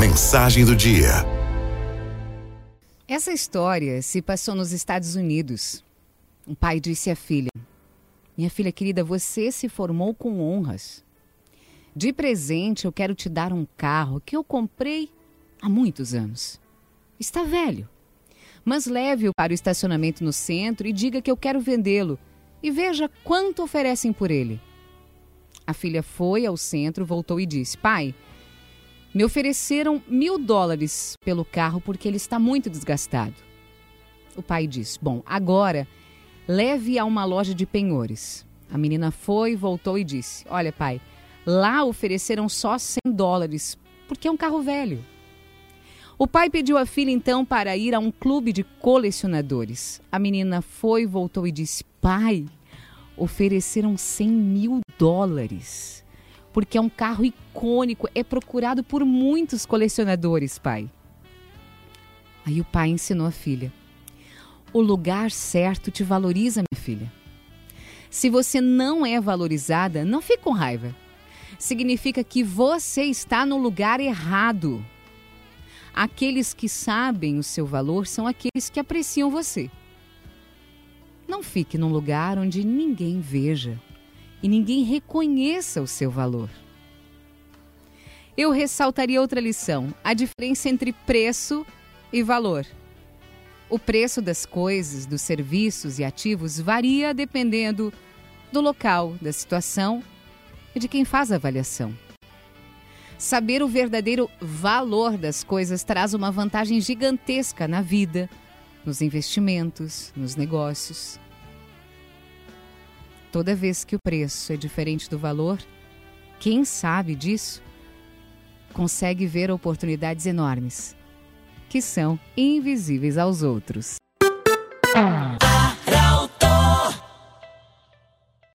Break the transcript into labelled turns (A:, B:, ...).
A: Mensagem do dia.
B: Essa história se passou nos Estados Unidos. Um pai disse à filha: Minha filha querida, você se formou com honras. De presente, eu quero te dar um carro que eu comprei há muitos anos. Está velho. Mas leve-o para o estacionamento no centro e diga que eu quero vendê-lo. E veja quanto oferecem por ele. A filha foi ao centro, voltou e disse: Pai, me ofereceram mil dólares pelo carro porque ele está muito desgastado. O pai disse: Bom, agora leve a uma loja de penhores. A menina foi, voltou e disse: Olha, pai, lá ofereceram só 100 dólares porque é um carro velho. O pai pediu à filha então para ir a um clube de colecionadores. A menina foi, voltou e disse: Pai, ofereceram 100 mil dólares porque é um carro icônico, é procurado por muitos colecionadores, pai. Aí o pai ensinou a filha: O lugar certo te valoriza, minha filha. Se você não é valorizada, não fique com raiva. Significa que você está no lugar errado. Aqueles que sabem o seu valor são aqueles que apreciam você. Não fique num lugar onde ninguém veja e ninguém reconheça o seu valor. Eu ressaltaria outra lição: a diferença entre preço e valor. O preço das coisas, dos serviços e ativos varia dependendo do local, da situação e de quem faz a avaliação. Saber o verdadeiro valor das coisas traz uma vantagem gigantesca na vida, nos investimentos, nos negócios. Toda vez que o preço é diferente do valor, quem sabe disso consegue ver oportunidades enormes que são invisíveis aos outros.